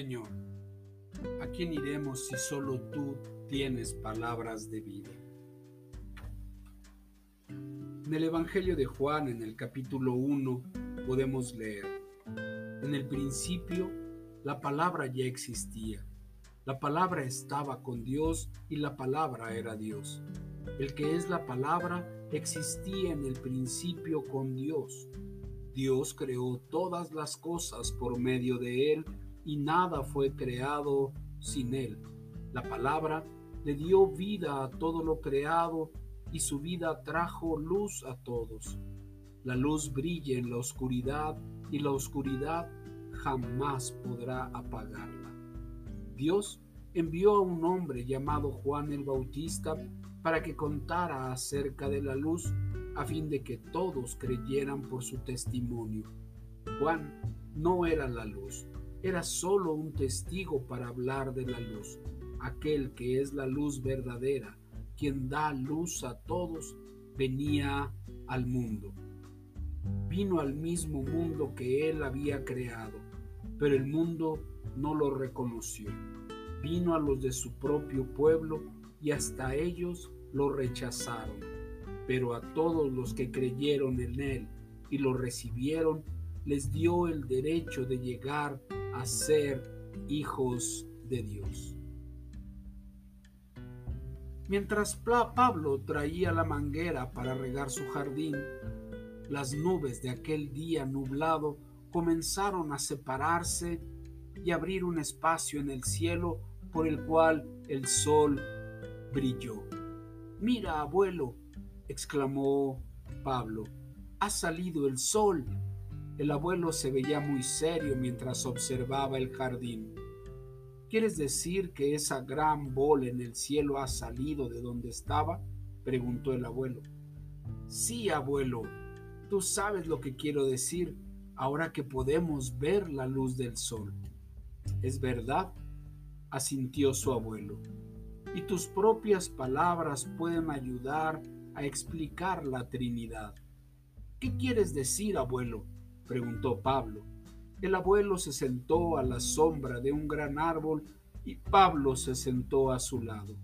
Señor, ¿a quién iremos si solo tú tienes palabras de vida? En el Evangelio de Juan, en el capítulo 1, podemos leer, en el principio la palabra ya existía, la palabra estaba con Dios y la palabra era Dios. El que es la palabra existía en el principio con Dios. Dios creó todas las cosas por medio de Él y nada fue creado sin Él. La palabra le dio vida a todo lo creado y su vida trajo luz a todos. La luz brilla en la oscuridad y la oscuridad jamás podrá apagarla. Dios envió a un hombre llamado Juan el Bautista para que contara acerca de la luz a fin de que todos creyeran por su testimonio. Juan no era la luz, era solo un testigo para hablar de la luz, aquel que es la luz verdadera, quien da luz a todos, venía al mundo. Vino al mismo mundo que él había creado, pero el mundo no lo reconoció. Vino a los de su propio pueblo y hasta ellos lo rechazaron. Pero a todos los que creyeron en él y lo recibieron, les dio el derecho de llegar a ser hijos de Dios. Mientras Pablo traía la manguera para regar su jardín, las nubes de aquel día nublado comenzaron a separarse y abrir un espacio en el cielo por el cual el sol brilló. Mira, abuelo, exclamó Pablo, ha salido el sol. El abuelo se veía muy serio mientras observaba el jardín. ¿Quieres decir que esa gran bola en el cielo ha salido de donde estaba? preguntó el abuelo. Sí, abuelo, tú sabes lo que quiero decir ahora que podemos ver la luz del sol. Es verdad, asintió su abuelo, y tus propias palabras pueden ayudar a explicar la Trinidad. ¿Qué quieres decir, abuelo? Preguntó Pablo. El abuelo se sentó a la sombra de un gran árbol y Pablo se sentó a su lado.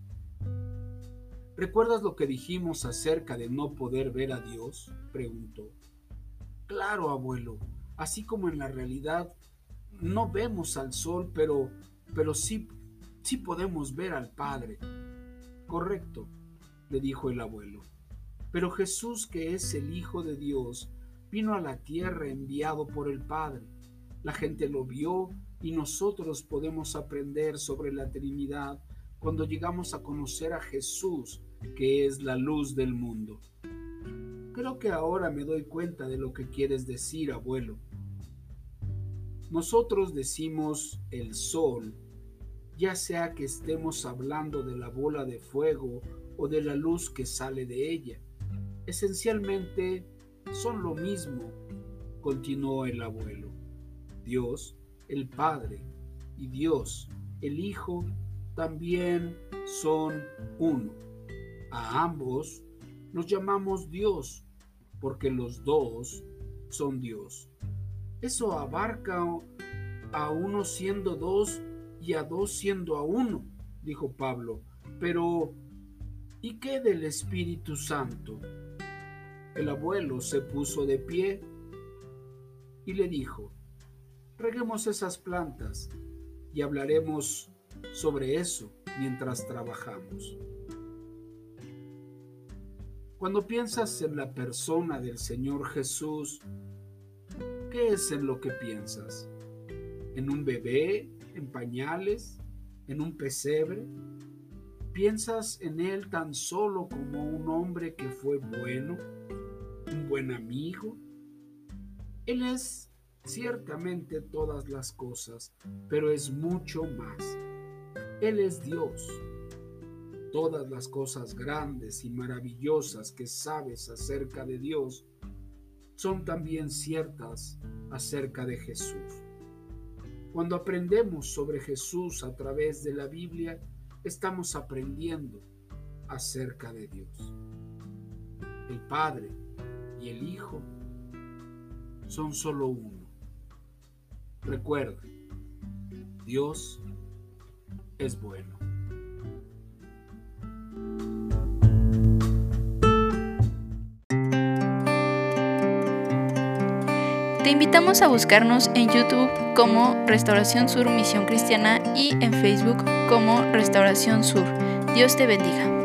¿Recuerdas lo que dijimos acerca de no poder ver a Dios? preguntó. Claro, abuelo, así como en la realidad no vemos al sol, pero pero sí sí podemos ver al Padre. Correcto, le dijo el abuelo. Pero Jesús, que es el Hijo de Dios, vino a la tierra enviado por el Padre. La gente lo vio y nosotros podemos aprender sobre la Trinidad cuando llegamos a conocer a Jesús, que es la luz del mundo. Creo que ahora me doy cuenta de lo que quieres decir, abuelo. Nosotros decimos el sol, ya sea que estemos hablando de la bola de fuego o de la luz que sale de ella. Esencialmente son lo mismo, continuó el abuelo. Dios, el Padre, y Dios, el Hijo, también son uno. A ambos los llamamos Dios, porque los dos son Dios. Eso abarca a uno siendo dos y a dos siendo a uno, dijo Pablo. Pero, ¿y qué del Espíritu Santo? El abuelo se puso de pie y le dijo, reguemos esas plantas y hablaremos sobre eso mientras trabajamos. Cuando piensas en la persona del Señor Jesús, ¿qué es en lo que piensas? ¿En un bebé? ¿En pañales? ¿En un pesebre? ¿Piensas en Él tan solo como un hombre que fue bueno? Un buen amigo. Él es ciertamente todas las cosas, pero es mucho más. Él es Dios. Todas las cosas grandes y maravillosas que sabes acerca de Dios son también ciertas acerca de Jesús. Cuando aprendemos sobre Jesús a través de la Biblia, estamos aprendiendo acerca de Dios. El Padre el Hijo son solo uno. Recuerda, Dios es bueno. Te invitamos a buscarnos en YouTube como Restauración Sur Misión Cristiana y en Facebook como Restauración Sur. Dios te bendiga.